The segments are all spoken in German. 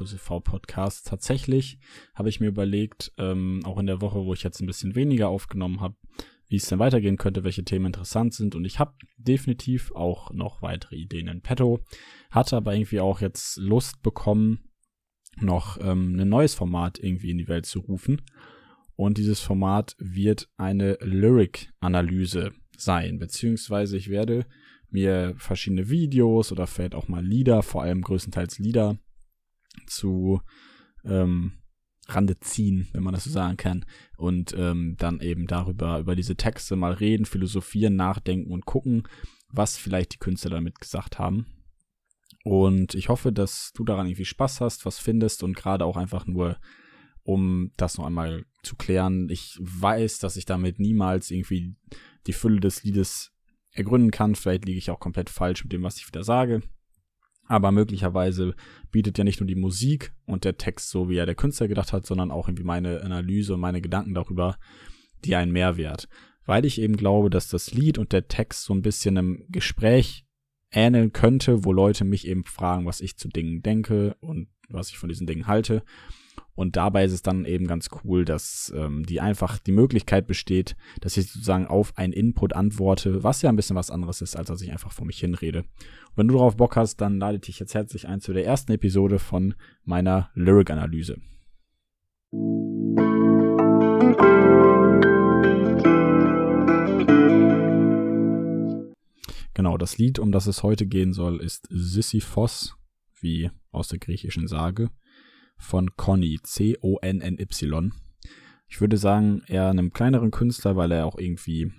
hier in dem PlusEV Podcast. Tatsächlich habe ich mir überlegt, ähm, auch in der Woche, wo ich jetzt ein bisschen weniger aufgenommen habe, wie es denn weitergehen könnte, welche Themen interessant sind. Und ich habe definitiv auch noch weitere Ideen in petto. Hatte aber irgendwie auch jetzt Lust bekommen, noch ähm, ein neues Format irgendwie in die Welt zu rufen. Und dieses Format wird eine Lyric-Analyse sein, beziehungsweise ich werde mir verschiedene Videos oder vielleicht auch mal Lieder, vor allem größtenteils Lieder, zu ähm, Rande ziehen, wenn man das so sagen kann, und ähm, dann eben darüber, über diese Texte mal reden, philosophieren, nachdenken und gucken, was vielleicht die Künstler damit gesagt haben. Und ich hoffe, dass du daran irgendwie Spaß hast, was findest und gerade auch einfach nur, um das noch einmal zu klären. Ich weiß, dass ich damit niemals irgendwie die Fülle des Liedes ergründen kann. Vielleicht liege ich auch komplett falsch mit dem, was ich wieder sage. Aber möglicherweise bietet ja nicht nur die Musik und der Text so, wie er der Künstler gedacht hat, sondern auch irgendwie meine Analyse und meine Gedanken darüber, die einen Mehrwert. Weil ich eben glaube, dass das Lied und der Text so ein bisschen einem Gespräch ähneln könnte, wo Leute mich eben fragen, was ich zu Dingen denke und was ich von diesen Dingen halte. Und dabei ist es dann eben ganz cool, dass ähm, die einfach die Möglichkeit besteht, dass ich sozusagen auf einen Input antworte, was ja ein bisschen was anderes ist, als dass ich einfach vor mich hinrede. Und wenn du darauf Bock hast, dann lade ich dich jetzt herzlich ein zu der ersten Episode von meiner Lyric-Analyse. Genau, das Lied, um das es heute gehen soll, ist Sisyphos, wie aus der griechischen Sage von Conny, C-O-N-N-Y. Ich würde sagen, eher einem kleineren Künstler, weil er auch irgendwie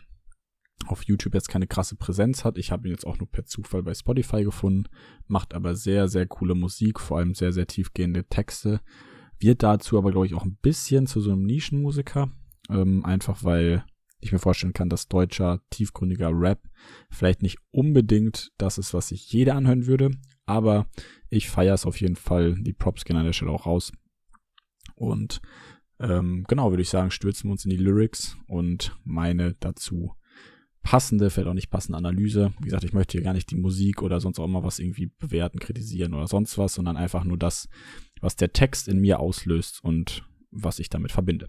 auf YouTube jetzt keine krasse Präsenz hat. Ich habe ihn jetzt auch nur per Zufall bei Spotify gefunden, macht aber sehr, sehr coole Musik, vor allem sehr, sehr tiefgehende Texte. Wird dazu aber, glaube ich, auch ein bisschen zu so einem Nischenmusiker. Ähm, einfach weil ich mir vorstellen kann, dass deutscher, tiefgründiger Rap vielleicht nicht unbedingt das ist, was sich jeder anhören würde, aber ich feiere es auf jeden Fall. Die Props gehen an der Stelle auch raus. Und ähm, genau, würde ich sagen, stürzen wir uns in die Lyrics und meine dazu passende, vielleicht auch nicht passende Analyse. Wie gesagt, ich möchte hier gar nicht die Musik oder sonst auch immer was irgendwie bewerten, kritisieren oder sonst was, sondern einfach nur das, was der Text in mir auslöst und was ich damit verbinde.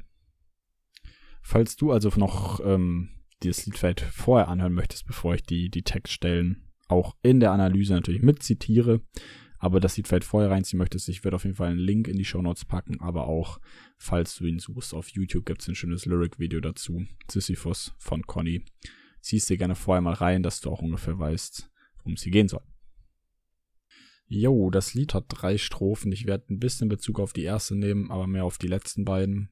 Falls du also noch ähm, dieses Lied vielleicht vorher anhören möchtest, bevor ich die, die Textstellen auch in der Analyse natürlich mitzitiere, aber das Lied vielleicht vorher reinziehen möchtest, ich werde auf jeden Fall einen Link in die Show Notes packen, aber auch, falls du ihn suchst, auf YouTube gibt es ein schönes Lyric-Video dazu, Sisyphus von Conny. Ziehst dir gerne vorher mal rein, dass du auch ungefähr weißt, worum es hier gehen soll. Jo, das Lied hat drei Strophen. Ich werde ein bisschen Bezug auf die erste nehmen, aber mehr auf die letzten beiden.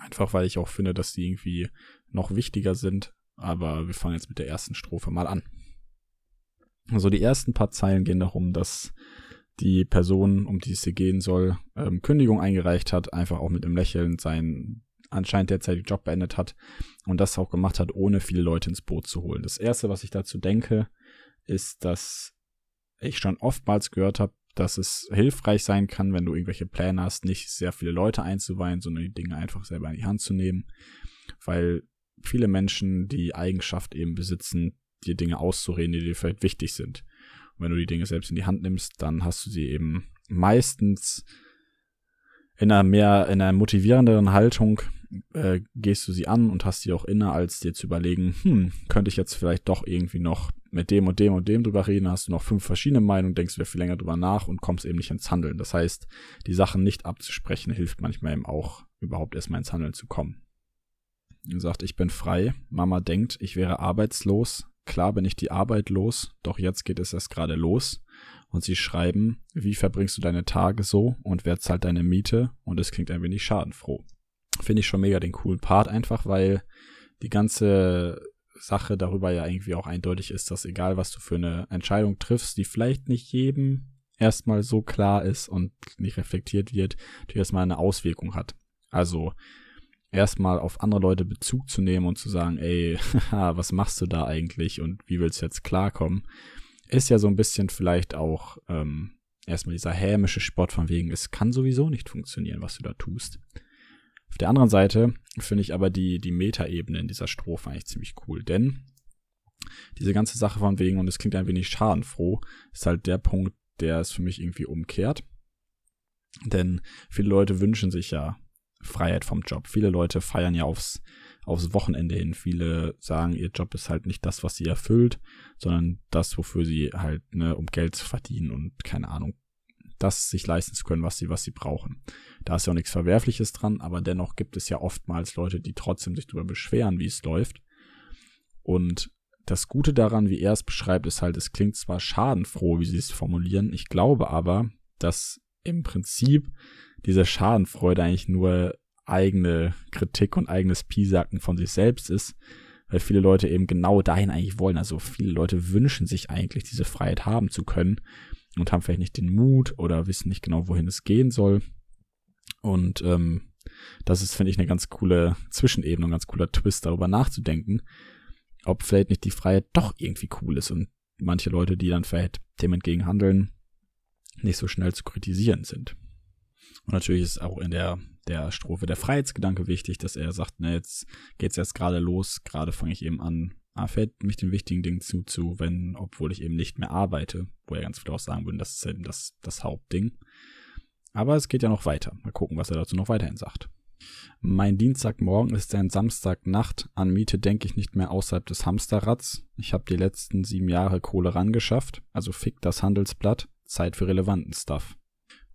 Einfach weil ich auch finde, dass die irgendwie noch wichtiger sind. Aber wir fangen jetzt mit der ersten Strophe mal an. Also die ersten paar Zeilen gehen darum, dass die Person, um die es hier gehen soll, ähm, Kündigung eingereicht hat, einfach auch mit einem Lächeln seinen anscheinend derzeitigen Job beendet hat und das auch gemacht hat, ohne viele Leute ins Boot zu holen. Das erste, was ich dazu denke, ist, dass ich schon oftmals gehört habe, dass es hilfreich sein kann, wenn du irgendwelche Pläne hast, nicht sehr viele Leute einzuweihen, sondern die Dinge einfach selber in die Hand zu nehmen, weil viele Menschen die Eigenschaft eben besitzen, dir Dinge auszureden, die dir vielleicht wichtig sind. Und wenn du die Dinge selbst in die Hand nimmst, dann hast du sie eben meistens in einer mehr, in einer motivierenderen Haltung äh, gehst du sie an und hast sie auch inne, als dir zu überlegen, hm, könnte ich jetzt vielleicht doch irgendwie noch mit dem und dem und dem drüber reden, hast du noch fünf verschiedene Meinungen, denkst wieder viel länger drüber nach und kommst eben nicht ins Handeln. Das heißt, die Sachen nicht abzusprechen hilft manchmal eben auch, überhaupt erstmal ins Handeln zu kommen. Er sagt, ich bin frei. Mama denkt, ich wäre arbeitslos. Klar bin ich die Arbeit los, doch jetzt geht es erst gerade los. Und sie schreiben, wie verbringst du deine Tage so und wer zahlt deine Miete? Und es klingt ein wenig schadenfroh. Finde ich schon mega den coolen Part einfach, weil die ganze Sache darüber ja irgendwie auch eindeutig ist, dass egal was du für eine Entscheidung triffst, die vielleicht nicht jedem erstmal so klar ist und nicht reflektiert wird, die erstmal eine Auswirkung hat. Also erstmal auf andere Leute Bezug zu nehmen und zu sagen, ey, was machst du da eigentlich und wie willst du jetzt klarkommen, ist ja so ein bisschen vielleicht auch ähm, erstmal dieser hämische Sport von wegen, es kann sowieso nicht funktionieren, was du da tust. Auf der anderen Seite finde ich aber die, die Metaebene in dieser Strophe eigentlich ziemlich cool, denn Diese ganze Sache von wegen, und es klingt ein wenig schadenfroh, ist halt der Punkt, der es für mich irgendwie umkehrt. Denn viele Leute wünschen sich ja Freiheit vom Job. Viele Leute feiern ja aufs, aufs Wochenende hin. Viele sagen, ihr Job ist halt nicht das, was sie erfüllt, sondern das, wofür sie halt, ne, um Geld zu verdienen und keine Ahnung, das sich leisten zu können, was sie, was sie brauchen. Da ist ja auch nichts Verwerfliches dran, aber dennoch gibt es ja oftmals Leute, die trotzdem sich darüber beschweren, wie es läuft. Und das Gute daran, wie er es beschreibt, ist halt, es klingt zwar schadenfroh, wie sie es formulieren, ich glaube aber, dass im Prinzip diese Schadenfreude eigentlich nur eigene Kritik und eigenes Piesacken von sich selbst ist, weil viele Leute eben genau dahin eigentlich wollen. Also viele Leute wünschen sich eigentlich diese Freiheit haben zu können und haben vielleicht nicht den Mut oder wissen nicht genau, wohin es gehen soll. Und ähm, das ist, finde ich, eine ganz coole Zwischenebene, ein ganz cooler Twist, darüber nachzudenken, ob vielleicht nicht die Freiheit doch irgendwie cool ist und manche Leute, die dann vielleicht dem entgegen handeln, nicht so schnell zu kritisieren sind. Und natürlich ist auch in der, der Strophe der Freiheitsgedanke wichtig, dass er sagt, ne, jetzt geht's erst gerade los, gerade fange ich eben an, ah, fällt mich den wichtigen Dingen zu, zu, wenn, obwohl ich eben nicht mehr arbeite, wo er ganz viele auch sagen würden, das ist eben das, das Hauptding. Aber es geht ja noch weiter. Mal gucken, was er dazu noch weiterhin sagt. Mein Dienstagmorgen ist ein Samstagnacht. An Miete denke ich nicht mehr außerhalb des Hamsterrads. Ich habe die letzten sieben Jahre Kohle rangeschafft. Also fick das Handelsblatt. Zeit für relevanten Stuff.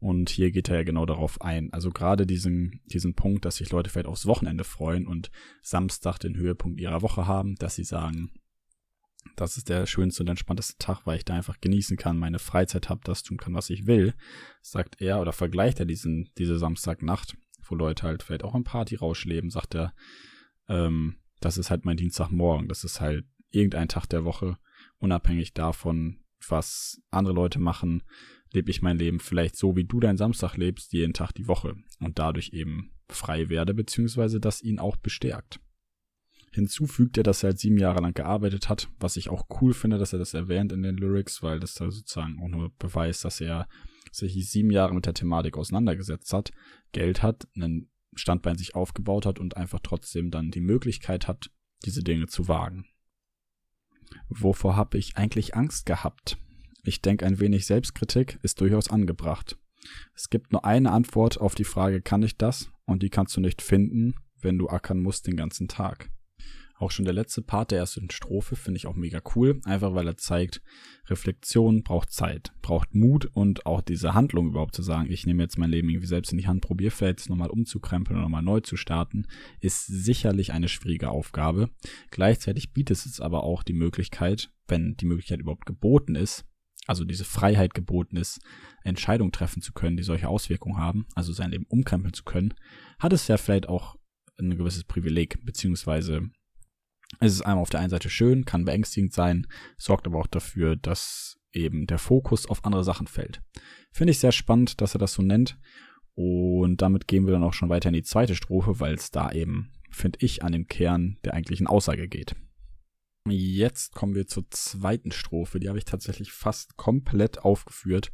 Und hier geht er ja genau darauf ein. Also gerade diesen, diesen Punkt, dass sich Leute vielleicht aufs Wochenende freuen und Samstag den Höhepunkt ihrer Woche haben, dass sie sagen, das ist der schönste und entspannteste Tag, weil ich da einfach genießen kann, meine Freizeit habe, das tun kann, was ich will, sagt er oder vergleicht er diesen, diese Samstagnacht, wo Leute halt vielleicht auch im Partyrausch leben, sagt er, ähm, das ist halt mein Dienstagmorgen, das ist halt irgendein Tag der Woche, unabhängig davon, was andere Leute machen, lebe ich mein Leben vielleicht so, wie du deinen Samstag lebst, jeden Tag die Woche und dadurch eben frei werde, beziehungsweise das ihn auch bestärkt. Hinzu fügt er, dass er halt sieben Jahre lang gearbeitet hat, was ich auch cool finde, dass er das erwähnt in den Lyrics, weil das da sozusagen auch nur beweist, dass er sich sieben Jahre mit der Thematik auseinandergesetzt hat, Geld hat, einen Standbein sich aufgebaut hat und einfach trotzdem dann die Möglichkeit hat, diese Dinge zu wagen. Wovor habe ich eigentlich Angst gehabt? Ich denke, ein wenig Selbstkritik ist durchaus angebracht. Es gibt nur eine Antwort auf die Frage, kann ich das? Und die kannst du nicht finden, wenn du ackern musst den ganzen Tag. Auch schon der letzte Part der ersten Strophe finde ich auch mega cool, einfach weil er zeigt, Reflexion braucht Zeit, braucht Mut und auch diese Handlung überhaupt zu sagen, ich nehme jetzt mein Leben irgendwie selbst in die Hand, probiere vielleicht nochmal umzukrempeln oder nochmal neu zu starten, ist sicherlich eine schwierige Aufgabe. Gleichzeitig bietet es aber auch die Möglichkeit, wenn die Möglichkeit überhaupt geboten ist, also diese Freiheit geboten ist, Entscheidungen treffen zu können, die solche Auswirkungen haben, also sein Leben umkrempeln zu können, hat es ja vielleicht auch ein gewisses Privileg, beziehungsweise es ist einmal auf der einen Seite schön, kann beängstigend sein, sorgt aber auch dafür, dass eben der Fokus auf andere Sachen fällt. Finde ich sehr spannend, dass er das so nennt. Und damit gehen wir dann auch schon weiter in die zweite Strophe, weil es da eben, finde ich, an dem Kern der eigentlichen Aussage geht. Jetzt kommen wir zur zweiten Strophe. Die habe ich tatsächlich fast komplett aufgeführt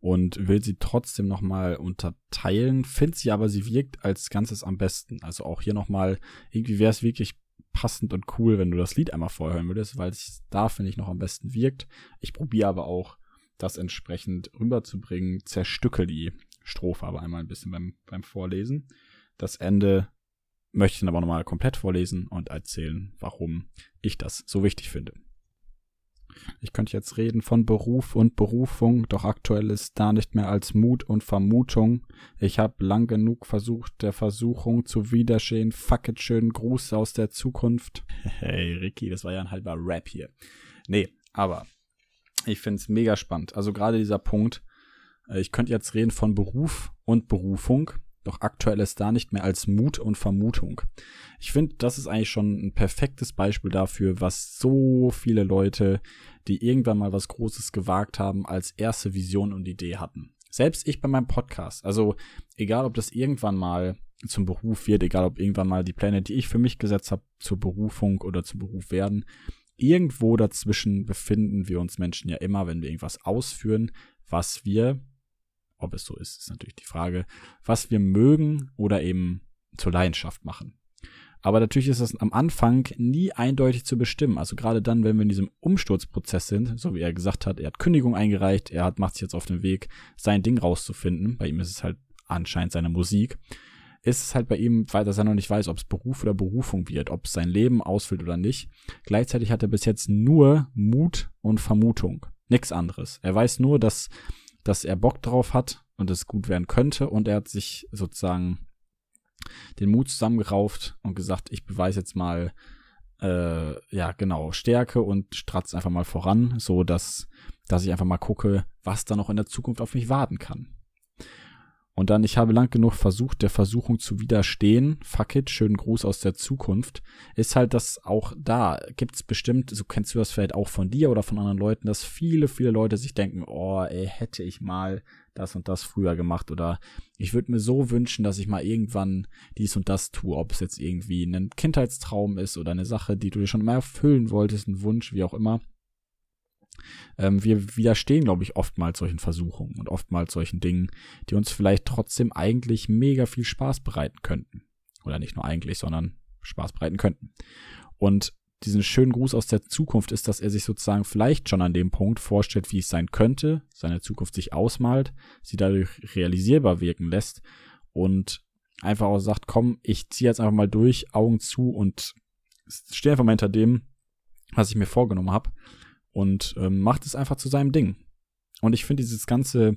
und will sie trotzdem nochmal unterteilen. Finde sie aber, sie wirkt als Ganzes am besten. Also auch hier nochmal, irgendwie wäre es wirklich passend und cool, wenn du das Lied einmal vorhören würdest, weil es da, finde ich, noch am besten wirkt. Ich probiere aber auch, das entsprechend rüberzubringen. Zerstücke die Strophe aber einmal ein bisschen beim, beim Vorlesen. Das Ende möchte ich dann aber nochmal komplett vorlesen und erzählen, warum ich das so wichtig finde. Ich könnte jetzt reden von Beruf und Berufung, doch aktuell ist da nicht mehr als Mut und Vermutung. Ich habe lang genug versucht, der Versuchung zu widerstehen. Fuck it, schönen Gruß aus der Zukunft. Hey, Ricky, das war ja ein halber Rap hier. Nee, aber ich finde es mega spannend. Also gerade dieser Punkt, äh, ich könnte jetzt reden von Beruf und Berufung. Doch aktuell ist da nicht mehr als Mut und Vermutung. Ich finde, das ist eigentlich schon ein perfektes Beispiel dafür, was so viele Leute, die irgendwann mal was Großes gewagt haben, als erste Vision und Idee hatten. Selbst ich bei meinem Podcast. Also egal, ob das irgendwann mal zum Beruf wird, egal ob irgendwann mal die Pläne, die ich für mich gesetzt habe, zur Berufung oder zum Beruf werden. Irgendwo dazwischen befinden wir uns Menschen ja immer, wenn wir irgendwas ausführen, was wir ob es so ist, ist natürlich die Frage, was wir mögen oder eben zur Leidenschaft machen. Aber natürlich ist das am Anfang nie eindeutig zu bestimmen. Also gerade dann, wenn wir in diesem Umsturzprozess sind, so wie er gesagt hat, er hat Kündigung eingereicht, er hat, macht sich jetzt auf den Weg, sein Ding rauszufinden. Bei ihm ist es halt anscheinend seine Musik. Ist es halt bei ihm, weil er noch nicht weiß, ob es Beruf oder Berufung wird, ob es sein Leben ausfüllt oder nicht. Gleichzeitig hat er bis jetzt nur Mut und Vermutung. Nichts anderes. Er weiß nur, dass, dass er Bock drauf hat und es gut werden könnte und er hat sich sozusagen den Mut zusammengerauft und gesagt, ich beweise jetzt mal, äh, ja, genau, Stärke und stratze einfach mal voran, so dass, dass ich einfach mal gucke, was da noch in der Zukunft auf mich warten kann. Und dann, ich habe lang genug versucht, der Versuchung zu widerstehen. Fuck it, schönen Gruß aus der Zukunft. Ist halt das auch da. Gibt es bestimmt, so kennst du das vielleicht auch von dir oder von anderen Leuten, dass viele, viele Leute sich denken, oh, ey, hätte ich mal das und das früher gemacht oder ich würde mir so wünschen, dass ich mal irgendwann dies und das tue, ob es jetzt irgendwie ein Kindheitstraum ist oder eine Sache, die du dir schon mal erfüllen wolltest, ein Wunsch, wie auch immer. Ähm, wir widerstehen, glaube ich, oftmals solchen Versuchungen und oftmals solchen Dingen, die uns vielleicht trotzdem eigentlich mega viel Spaß bereiten könnten. Oder nicht nur eigentlich, sondern Spaß bereiten könnten. Und diesen schönen Gruß aus der Zukunft ist, dass er sich sozusagen vielleicht schon an dem Punkt vorstellt, wie es sein könnte, seine Zukunft sich ausmalt, sie dadurch realisierbar wirken lässt und einfach auch sagt, komm, ich ziehe jetzt einfach mal durch, Augen zu und stehe einfach mal hinter dem, was ich mir vorgenommen habe und ähm, macht es einfach zu seinem Ding. Und ich finde dieses ganze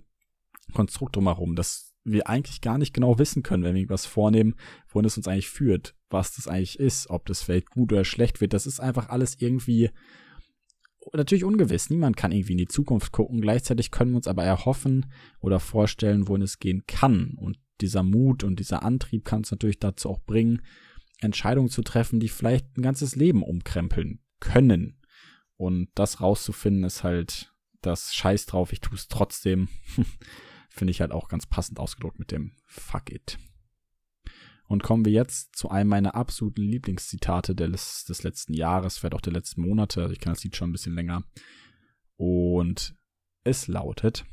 Konstrukt drumherum, dass wir eigentlich gar nicht genau wissen können, wenn wir was vornehmen, wohin es uns eigentlich führt, was das eigentlich ist, ob das vielleicht gut oder schlecht wird. Das ist einfach alles irgendwie natürlich ungewiss. Niemand kann irgendwie in die Zukunft gucken. Gleichzeitig können wir uns aber erhoffen oder vorstellen, wohin es gehen kann. Und dieser Mut und dieser Antrieb kann uns natürlich dazu auch bringen, Entscheidungen zu treffen, die vielleicht ein ganzes Leben umkrempeln können. Und das rauszufinden ist halt das Scheiß drauf, ich tue es trotzdem. Finde ich halt auch ganz passend ausgedruckt mit dem Fuck it. Und kommen wir jetzt zu einem meiner absoluten Lieblingszitate des, des letzten Jahres, vielleicht auch der letzten Monate. Also ich kenne das Lied schon ein bisschen länger. Und es lautet,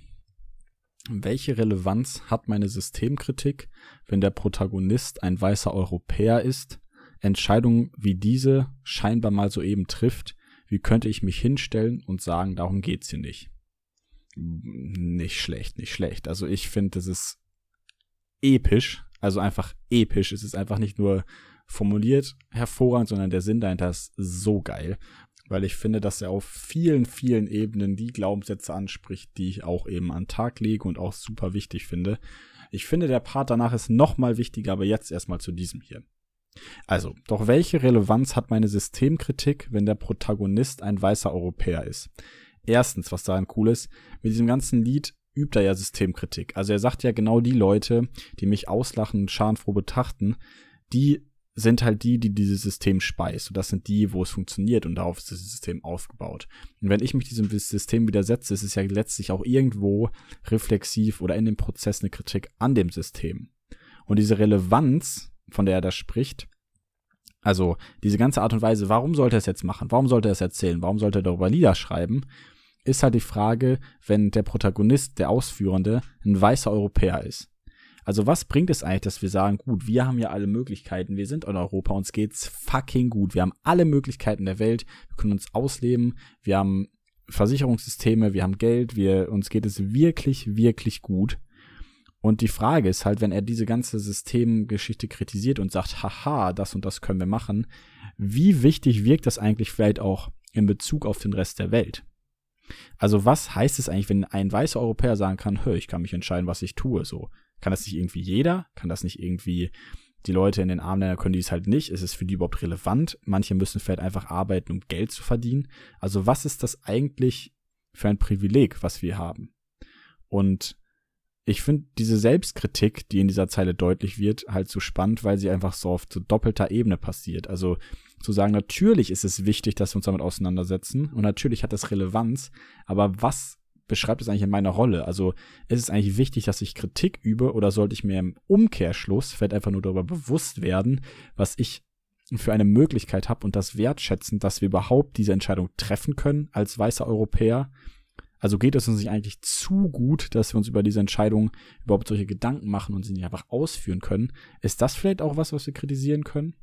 welche Relevanz hat meine Systemkritik, wenn der Protagonist ein weißer Europäer ist, Entscheidungen wie diese scheinbar mal soeben trifft, wie könnte ich mich hinstellen und sagen, darum geht's hier nicht? Nicht schlecht, nicht schlecht. Also ich finde, das ist episch, also einfach episch. Es ist einfach nicht nur formuliert hervorragend, sondern der Sinn dahinter ist so geil, weil ich finde, dass er auf vielen, vielen Ebenen die Glaubenssätze anspricht, die ich auch eben an Tag lege und auch super wichtig finde. Ich finde, der Part danach ist noch mal wichtiger, aber jetzt erstmal zu diesem hier. Also, doch welche Relevanz hat meine Systemkritik, wenn der Protagonist ein weißer Europäer ist? Erstens, was daran cool ist, mit diesem ganzen Lied übt er ja Systemkritik. Also er sagt ja genau die Leute, die mich auslachen und schadenfroh betrachten, die sind halt die, die dieses System speist. Und das sind die, wo es funktioniert und darauf ist das System aufgebaut. Und wenn ich mich diesem System widersetze, ist es ja letztlich auch irgendwo reflexiv oder in dem Prozess eine Kritik an dem System. Und diese Relevanz von der er da spricht. Also diese ganze Art und Weise, warum sollte er es jetzt machen? Warum sollte er es erzählen? Warum sollte er darüber Lieder schreiben? Ist halt die Frage, wenn der Protagonist, der Ausführende, ein weißer Europäer ist. Also was bringt es eigentlich, dass wir sagen, gut, wir haben ja alle Möglichkeiten, wir sind in Europa, uns geht's fucking gut, wir haben alle Möglichkeiten der Welt, wir können uns ausleben, wir haben Versicherungssysteme, wir haben Geld, wir, uns geht es wirklich, wirklich gut. Und die Frage ist halt, wenn er diese ganze Systemgeschichte kritisiert und sagt, haha, das und das können wir machen, wie wichtig wirkt das eigentlich vielleicht auch in Bezug auf den Rest der Welt? Also was heißt es eigentlich, wenn ein weißer Europäer sagen kann, hör, ich kann mich entscheiden, was ich tue, so? Kann das nicht irgendwie jeder? Kann das nicht irgendwie die Leute in den armen Ländern können die es halt nicht? Ist es für die überhaupt relevant? Manche müssen vielleicht einfach arbeiten, um Geld zu verdienen. Also was ist das eigentlich für ein Privileg, was wir haben? Und ich finde diese Selbstkritik, die in dieser Zeile deutlich wird, halt so spannend, weil sie einfach so auf so doppelter Ebene passiert. Also zu sagen, natürlich ist es wichtig, dass wir uns damit auseinandersetzen und natürlich hat das Relevanz, aber was beschreibt es eigentlich in meiner Rolle? Also ist es eigentlich wichtig, dass ich Kritik übe oder sollte ich mir im Umkehrschluss vielleicht einfach nur darüber bewusst werden, was ich für eine Möglichkeit habe und das wertschätzen, dass wir überhaupt diese Entscheidung treffen können als weißer Europäer also geht es uns nicht eigentlich zu gut, dass wir uns über diese Entscheidung überhaupt solche Gedanken machen und sie nicht einfach ausführen können? Ist das vielleicht auch was, was wir kritisieren können?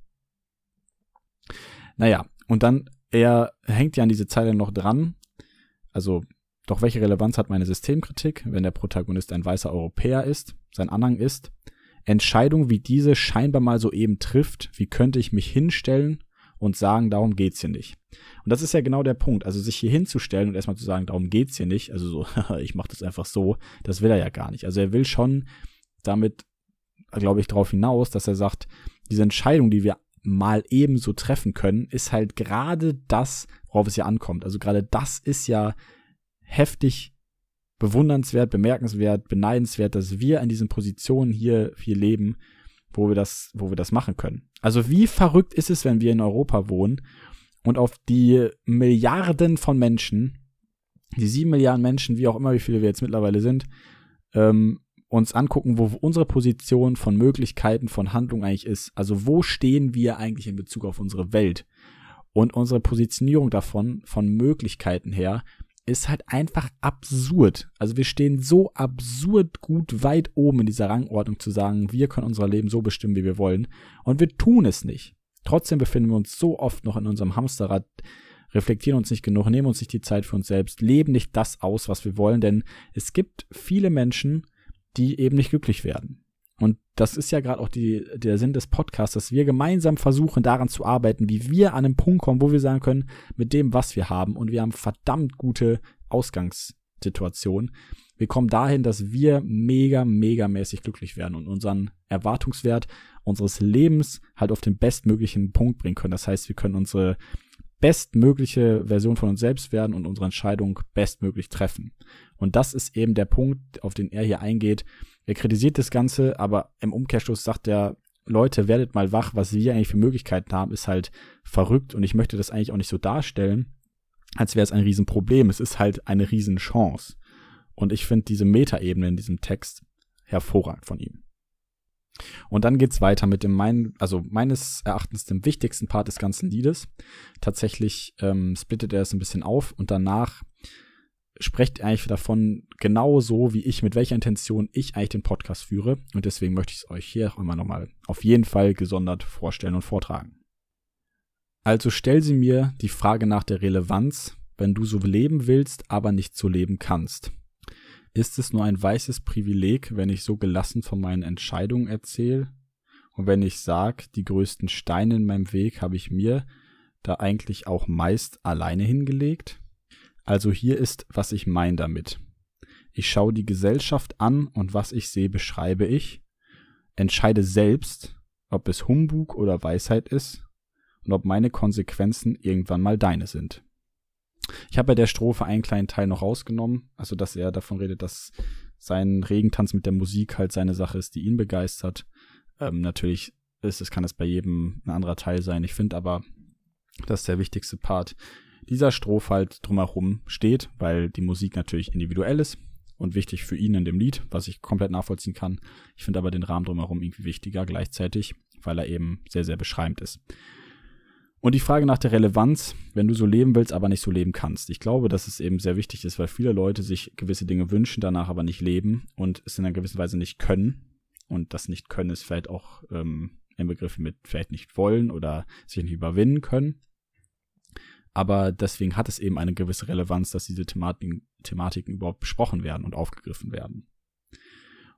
Naja, und dann, er hängt ja an diese Zeile noch dran. Also, doch welche Relevanz hat meine Systemkritik, wenn der Protagonist ein weißer Europäer ist, sein Anhang ist? Entscheidung wie diese scheinbar mal so eben trifft, wie könnte ich mich hinstellen und sagen, darum geht's hier nicht. Und das ist ja genau der Punkt. Also sich hier hinzustellen und erstmal zu sagen, darum geht's hier nicht, also so, ich mache das einfach so, das will er ja gar nicht. Also er will schon damit, glaube ich, darauf hinaus, dass er sagt, diese Entscheidung, die wir mal ebenso treffen können, ist halt gerade das, worauf es ja ankommt. Also gerade das ist ja heftig bewundernswert, bemerkenswert, beneidenswert, dass wir in diesen Positionen hier, hier leben, wo wir das, wo wir das machen können. Also wie verrückt ist es, wenn wir in Europa wohnen und auf die Milliarden von Menschen, die sieben Milliarden Menschen, wie auch immer, wie viele wir jetzt mittlerweile sind, ähm, uns angucken, wo unsere Position von Möglichkeiten, von Handlung eigentlich ist. Also wo stehen wir eigentlich in Bezug auf unsere Welt? Und unsere Positionierung davon, von Möglichkeiten her, ist halt einfach absurd. Also wir stehen so absurd gut weit oben in dieser Rangordnung zu sagen, wir können unser Leben so bestimmen, wie wir wollen. Und wir tun es nicht. Trotzdem befinden wir uns so oft noch in unserem Hamsterrad, reflektieren uns nicht genug, nehmen uns nicht die Zeit für uns selbst, leben nicht das aus, was wir wollen, denn es gibt viele Menschen, die eben nicht glücklich werden. Und das ist ja gerade auch die, der Sinn des Podcasts, dass wir gemeinsam versuchen, daran zu arbeiten, wie wir an einen Punkt kommen, wo wir sagen können, mit dem, was wir haben, und wir haben verdammt gute Ausgangssituationen. Wir kommen dahin, dass wir mega, mega mäßig glücklich werden und unseren Erwartungswert unseres Lebens halt auf den bestmöglichen Punkt bringen können. Das heißt, wir können unsere bestmögliche Version von uns selbst werden und unsere Entscheidung bestmöglich treffen. Und das ist eben der Punkt, auf den er hier eingeht. Er kritisiert das Ganze, aber im Umkehrschluss sagt er, Leute, werdet mal wach, was wir eigentlich für Möglichkeiten haben, ist halt verrückt und ich möchte das eigentlich auch nicht so darstellen, als wäre es ein Riesenproblem. Es ist halt eine Riesenchance. Und ich finde diese Metaebene in diesem Text hervorragend von ihm. Und dann geht's weiter mit dem mein, also meines Erachtens dem wichtigsten Part des ganzen Liedes. Tatsächlich ähm, splittet er es ein bisschen auf und danach sprecht eigentlich davon genau so, wie ich, mit welcher Intention ich eigentlich den Podcast führe. Und deswegen möchte ich es euch hier auch immer nochmal auf jeden Fall gesondert vorstellen und vortragen. Also stell sie mir die Frage nach der Relevanz, wenn du so leben willst, aber nicht so leben kannst. Ist es nur ein weißes Privileg, wenn ich so gelassen von meinen Entscheidungen erzähle? Und wenn ich sag, die größten Steine in meinem Weg habe ich mir da eigentlich auch meist alleine hingelegt? Also hier ist, was ich mein damit. Ich schaue die Gesellschaft an und was ich sehe, beschreibe ich, entscheide selbst, ob es Humbug oder Weisheit ist und ob meine Konsequenzen irgendwann mal deine sind. Ich habe bei der Strophe einen kleinen Teil noch rausgenommen, also dass er davon redet, dass sein Regentanz mit der Musik halt seine Sache ist, die ihn begeistert. Ähm, natürlich ist es, kann es bei jedem ein anderer Teil sein. Ich finde aber, das ist der wichtigste Part, dieser Strophe halt drumherum steht, weil die Musik natürlich individuell ist und wichtig für ihn in dem Lied, was ich komplett nachvollziehen kann. Ich finde aber den Rahmen drumherum irgendwie wichtiger gleichzeitig, weil er eben sehr, sehr beschreibend ist. Und die Frage nach der Relevanz, wenn du so leben willst, aber nicht so leben kannst. Ich glaube, dass es eben sehr wichtig ist, weil viele Leute sich gewisse Dinge wünschen, danach aber nicht leben und es in einer gewissen Weise nicht können. Und das nicht können ist vielleicht auch ähm, im Begriff mit vielleicht nicht wollen oder sich nicht überwinden können. Aber deswegen hat es eben eine gewisse Relevanz, dass diese Thematiken, Thematiken überhaupt besprochen werden und aufgegriffen werden.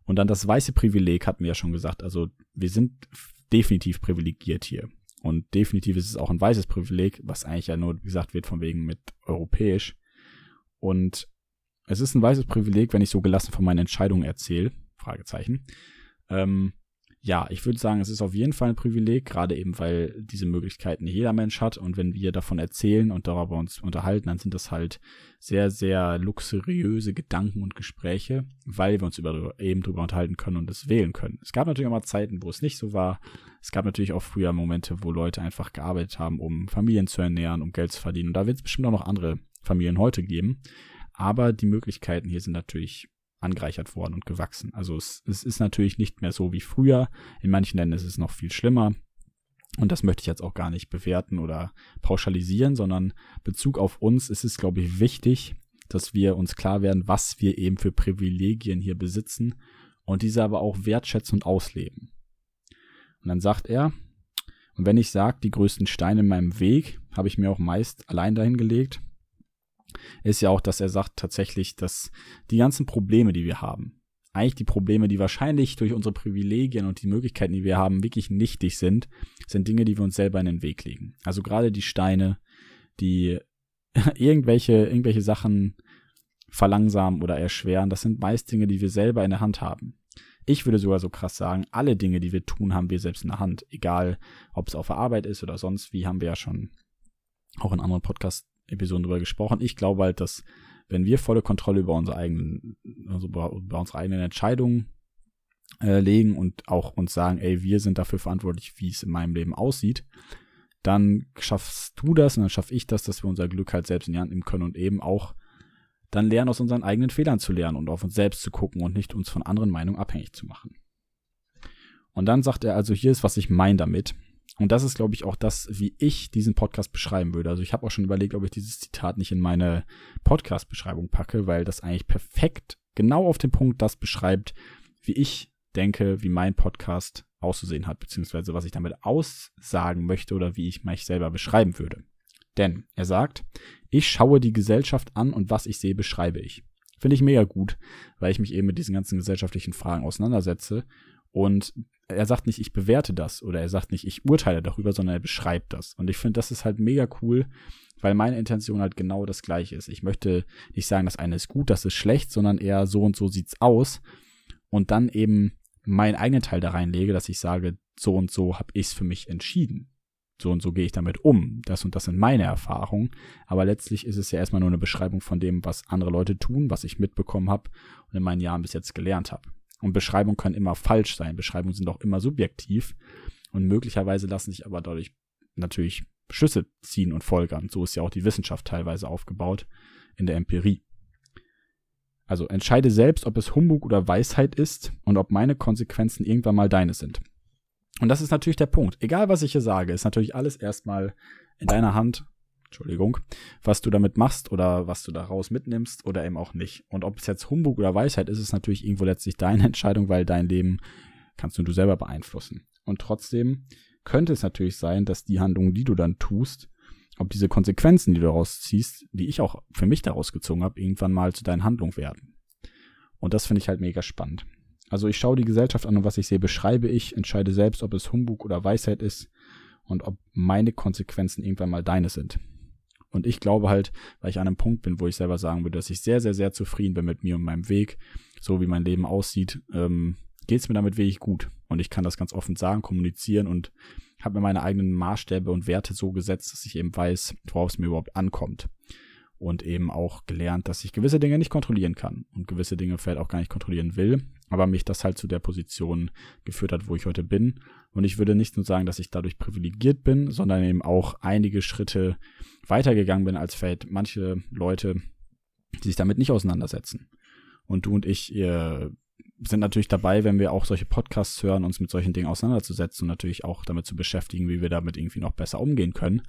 Und dann das weiße Privileg hatten wir ja schon gesagt. Also wir sind definitiv privilegiert hier. Und definitiv ist es auch ein weißes Privileg, was eigentlich ja nur gesagt wird von wegen mit europäisch. Und es ist ein weißes Privileg, wenn ich so gelassen von meinen Entscheidungen erzähle. Fragezeichen. Ähm, ja, ich würde sagen, es ist auf jeden Fall ein Privileg, gerade eben, weil diese Möglichkeiten jeder Mensch hat. Und wenn wir davon erzählen und darüber uns unterhalten, dann sind das halt sehr, sehr luxuriöse Gedanken und Gespräche, weil wir uns über, eben darüber unterhalten können und es wählen können. Es gab natürlich auch mal Zeiten, wo es nicht so war. Es gab natürlich auch früher Momente, wo Leute einfach gearbeitet haben, um Familien zu ernähren, um Geld zu verdienen. Und da wird es bestimmt auch noch andere Familien heute geben. Aber die Möglichkeiten hier sind natürlich angereichert worden und gewachsen. Also es, es ist natürlich nicht mehr so wie früher. In manchen Ländern ist es noch viel schlimmer. Und das möchte ich jetzt auch gar nicht bewerten oder pauschalisieren, sondern Bezug auf uns ist es, glaube ich, wichtig, dass wir uns klar werden, was wir eben für Privilegien hier besitzen und diese aber auch wertschätzen und ausleben. Und dann sagt er, Und wenn ich sage, die größten Steine in meinem Weg, habe ich mir auch meist allein dahin gelegt, ist ja auch, dass er sagt tatsächlich, dass die ganzen Probleme, die wir haben, eigentlich die Probleme, die wahrscheinlich durch unsere Privilegien und die Möglichkeiten, die wir haben, wirklich nichtig sind, sind Dinge, die wir uns selber in den Weg legen. Also gerade die Steine, die irgendwelche, irgendwelche Sachen verlangsamen oder erschweren, das sind meist Dinge, die wir selber in der Hand haben. Ich würde sogar so krass sagen, alle Dinge, die wir tun, haben wir selbst in der Hand. Egal, ob es auf der Arbeit ist oder sonst wie, haben wir ja schon auch in anderen Podcast-Episoden drüber gesprochen. Ich glaube halt, dass wenn wir volle Kontrolle über unsere eigenen, also über unsere eigenen Entscheidungen äh, legen und auch uns sagen, ey, wir sind dafür verantwortlich, wie es in meinem Leben aussieht, dann schaffst du das und dann schaff ich das, dass wir unser Glück halt selbst in die Hand nehmen können und eben auch dann lernen, aus unseren eigenen Fehlern zu lernen und auf uns selbst zu gucken und nicht uns von anderen Meinungen abhängig zu machen. Und dann sagt er also, hier ist, was ich meine damit. Und das ist, glaube ich, auch das, wie ich diesen Podcast beschreiben würde. Also ich habe auch schon überlegt, ob ich dieses Zitat nicht in meine Podcast-Beschreibung packe, weil das eigentlich perfekt genau auf den Punkt das beschreibt, wie ich denke, wie mein Podcast auszusehen hat, beziehungsweise was ich damit aussagen möchte oder wie ich mich selber beschreiben würde. Denn er sagt, ich schaue die Gesellschaft an und was ich sehe, beschreibe ich. Finde ich mega gut, weil ich mich eben mit diesen ganzen gesellschaftlichen Fragen auseinandersetze. Und er sagt nicht, ich bewerte das oder er sagt nicht, ich urteile darüber, sondern er beschreibt das. Und ich finde, das ist halt mega cool, weil meine Intention halt genau das gleiche ist. Ich möchte nicht sagen, das eine ist gut, das ist schlecht, sondern eher so und so sieht's aus. Und dann eben meinen eigenen Teil da reinlege, dass ich sage, so und so habe ich es für mich entschieden so und so gehe ich damit um. Das und das sind meine Erfahrungen. Aber letztlich ist es ja erstmal nur eine Beschreibung von dem, was andere Leute tun, was ich mitbekommen habe und in meinen Jahren bis jetzt gelernt habe. Und Beschreibungen können immer falsch sein. Beschreibungen sind auch immer subjektiv. Und möglicherweise lassen sich aber dadurch natürlich Schlüsse ziehen und folgern. So ist ja auch die Wissenschaft teilweise aufgebaut in der Empirie. Also entscheide selbst, ob es Humbug oder Weisheit ist und ob meine Konsequenzen irgendwann mal deine sind. Und das ist natürlich der Punkt. Egal, was ich hier sage, ist natürlich alles erstmal in deiner Hand. Entschuldigung, was du damit machst oder was du daraus mitnimmst oder eben auch nicht. Und ob es jetzt Humbug oder Weisheit ist, ist natürlich irgendwo letztlich deine Entscheidung, weil dein Leben kannst nur du selber beeinflussen. Und trotzdem könnte es natürlich sein, dass die Handlungen, die du dann tust, ob diese Konsequenzen, die du daraus ziehst, die ich auch für mich daraus gezogen habe, irgendwann mal zu deinen Handlungen werden. Und das finde ich halt mega spannend. Also ich schaue die Gesellschaft an und was ich sehe, beschreibe ich, entscheide selbst, ob es Humbug oder Weisheit ist und ob meine Konsequenzen irgendwann mal deine sind. Und ich glaube halt, weil ich an einem Punkt bin, wo ich selber sagen würde, dass ich sehr, sehr, sehr zufrieden bin mit mir und meinem Weg, so wie mein Leben aussieht, ähm, geht es mir damit wirklich gut. Und ich kann das ganz offen sagen, kommunizieren und habe mir meine eigenen Maßstäbe und Werte so gesetzt, dass ich eben weiß, worauf es mir überhaupt ankommt und eben auch gelernt, dass ich gewisse Dinge nicht kontrollieren kann und gewisse Dinge vielleicht auch gar nicht kontrollieren will, aber mich das halt zu der Position geführt hat, wo ich heute bin. Und ich würde nicht nur sagen, dass ich dadurch privilegiert bin, sondern eben auch einige Schritte weitergegangen bin als vielleicht manche Leute, die sich damit nicht auseinandersetzen. Und du und ich ihr sind natürlich dabei, wenn wir auch solche Podcasts hören, uns mit solchen Dingen auseinanderzusetzen und natürlich auch damit zu beschäftigen, wie wir damit irgendwie noch besser umgehen können.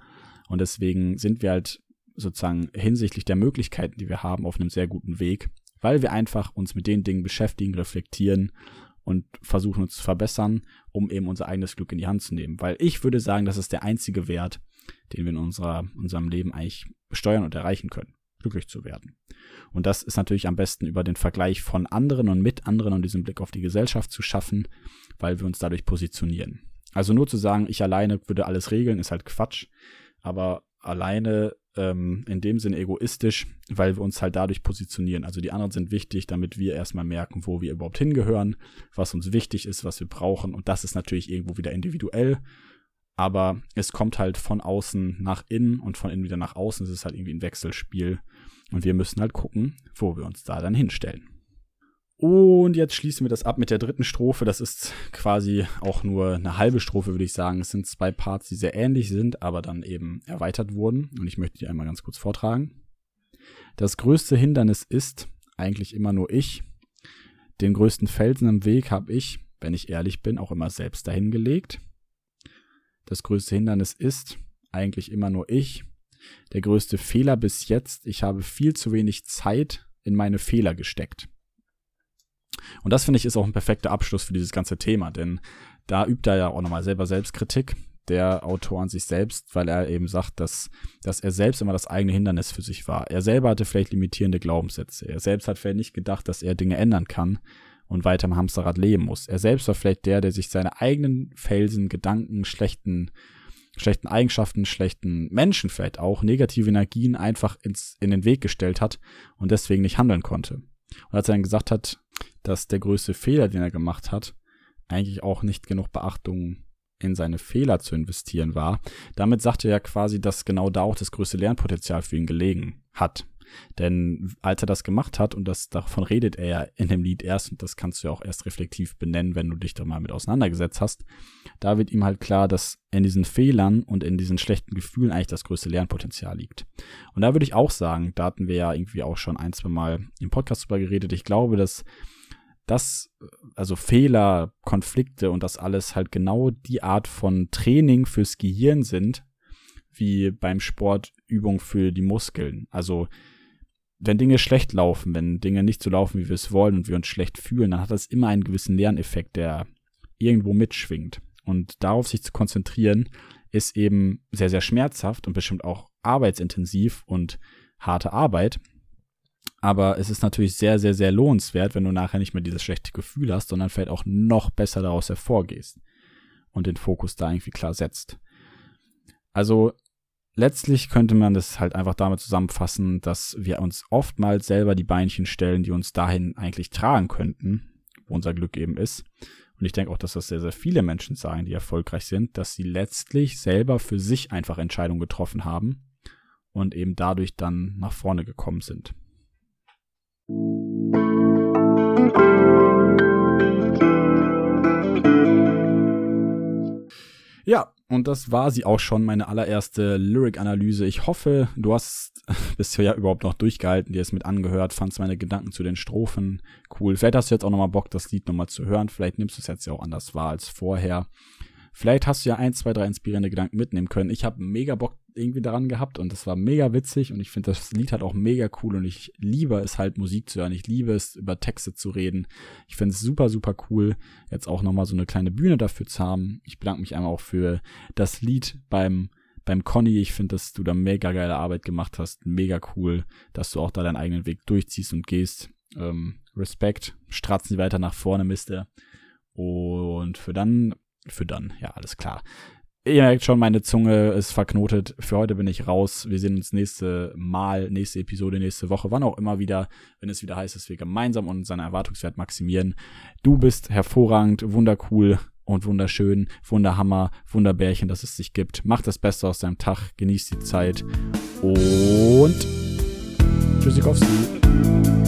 Und deswegen sind wir halt sozusagen hinsichtlich der Möglichkeiten, die wir haben, auf einem sehr guten Weg, weil wir einfach uns mit den Dingen beschäftigen, reflektieren und versuchen uns zu verbessern, um eben unser eigenes Glück in die Hand zu nehmen. Weil ich würde sagen, das ist der einzige Wert, den wir in unserer, unserem Leben eigentlich steuern und erreichen können, glücklich zu werden. Und das ist natürlich am besten über den Vergleich von anderen und mit anderen und diesen Blick auf die Gesellschaft zu schaffen, weil wir uns dadurch positionieren. Also nur zu sagen, ich alleine würde alles regeln, ist halt Quatsch. Aber alleine ähm, in dem Sinn egoistisch, weil wir uns halt dadurch positionieren. Also die anderen sind wichtig, damit wir erstmal merken, wo wir überhaupt hingehören, was uns wichtig ist, was wir brauchen. Und das ist natürlich irgendwo wieder individuell. Aber es kommt halt von außen nach innen und von innen wieder nach außen. Es ist halt irgendwie ein Wechselspiel. Und wir müssen halt gucken, wo wir uns da dann hinstellen. Und jetzt schließen wir das ab mit der dritten Strophe. Das ist quasi auch nur eine halbe Strophe, würde ich sagen. Es sind zwei Parts, die sehr ähnlich sind, aber dann eben erweitert wurden. Und ich möchte die einmal ganz kurz vortragen. Das größte Hindernis ist eigentlich immer nur ich. Den größten Felsen im Weg habe ich, wenn ich ehrlich bin, auch immer selbst dahingelegt. Das größte Hindernis ist eigentlich immer nur ich. Der größte Fehler bis jetzt, ich habe viel zu wenig Zeit in meine Fehler gesteckt. Und das finde ich ist auch ein perfekter Abschluss für dieses ganze Thema, denn da übt er ja auch nochmal selber Selbstkritik. der Autor an sich selbst, weil er eben sagt, dass, dass er selbst immer das eigene Hindernis für sich war. Er selber hatte vielleicht limitierende Glaubenssätze. Er selbst hat vielleicht nicht gedacht, dass er Dinge ändern kann und weiter im Hamsterrad leben muss. Er selbst war vielleicht der, der sich seine eigenen Felsen, Gedanken, schlechten, schlechten Eigenschaften, schlechten Menschen vielleicht auch, negative Energien einfach ins, in den Weg gestellt hat und deswegen nicht handeln konnte. Und als er dann gesagt hat, dass der größte Fehler, den er gemacht hat, eigentlich auch nicht genug Beachtung in seine Fehler zu investieren war. Damit sagte er quasi, dass genau da auch das größte Lernpotenzial für ihn gelegen hat. Denn als er das gemacht hat, und das davon redet er ja in dem Lied erst, und das kannst du ja auch erst reflektiv benennen, wenn du dich da mal mit auseinandergesetzt hast, da wird ihm halt klar, dass in diesen Fehlern und in diesen schlechten Gefühlen eigentlich das größte Lernpotenzial liegt. Und da würde ich auch sagen, da hatten wir ja irgendwie auch schon ein, zwei Mal im Podcast drüber geredet, ich glaube, dass das, also Fehler, Konflikte und das alles halt genau die Art von Training fürs Gehirn sind, wie beim Sport Übung für die Muskeln. Also wenn Dinge schlecht laufen, wenn Dinge nicht so laufen, wie wir es wollen und wir uns schlecht fühlen, dann hat das immer einen gewissen Lerneffekt, der irgendwo mitschwingt. Und darauf sich zu konzentrieren, ist eben sehr, sehr schmerzhaft und bestimmt auch arbeitsintensiv und harte Arbeit. Aber es ist natürlich sehr, sehr, sehr lohnenswert, wenn du nachher nicht mehr dieses schlechte Gefühl hast, sondern vielleicht auch noch besser daraus hervorgehst und den Fokus da irgendwie klar setzt. Also letztlich könnte man das halt einfach damit zusammenfassen, dass wir uns oftmals selber die Beinchen stellen, die uns dahin eigentlich tragen könnten, wo unser Glück eben ist. Und ich denke auch, dass das sehr, sehr viele Menschen sagen, die erfolgreich sind, dass sie letztlich selber für sich einfach Entscheidungen getroffen haben und eben dadurch dann nach vorne gekommen sind. Ja, und das war sie auch schon, meine allererste Lyric-Analyse. Ich hoffe, du hast bisher überhaupt noch durchgehalten, dir es mit angehört, fandst meine Gedanken zu den Strophen cool. Vielleicht hast du jetzt auch nochmal Bock, das Lied nochmal zu hören. Vielleicht nimmst du es jetzt ja auch anders wahr als vorher. Vielleicht hast du ja ein, zwei, drei inspirierende Gedanken mitnehmen können. Ich habe mega Bock irgendwie daran gehabt und das war mega witzig und ich finde das Lied halt auch mega cool und ich liebe es halt Musik zu hören. Ich liebe es über Texte zu reden. Ich finde es super, super cool, jetzt auch nochmal so eine kleine Bühne dafür zu haben. Ich bedanke mich einmal auch für das Lied beim beim Conny, ich finde, dass du da mega geile Arbeit gemacht hast. Mega cool, dass du auch da deinen eigenen Weg durchziehst und gehst. Ähm, Respekt. Stratzen sie weiter nach vorne, Mister. Und für dann für dann, ja, alles klar. Ihr merkt schon, meine Zunge ist verknotet. Für heute bin ich raus. Wir sehen uns nächste Mal, nächste Episode, nächste Woche, wann auch immer wieder, wenn es wieder heißt, dass wir gemeinsam unseren Erwartungswert maximieren. Du bist hervorragend, wundercool und wunderschön, wunderhammer, wunderbärchen, dass es dich gibt. Mach das Beste aus deinem Tag, genieß die Zeit und Tschüssikowski.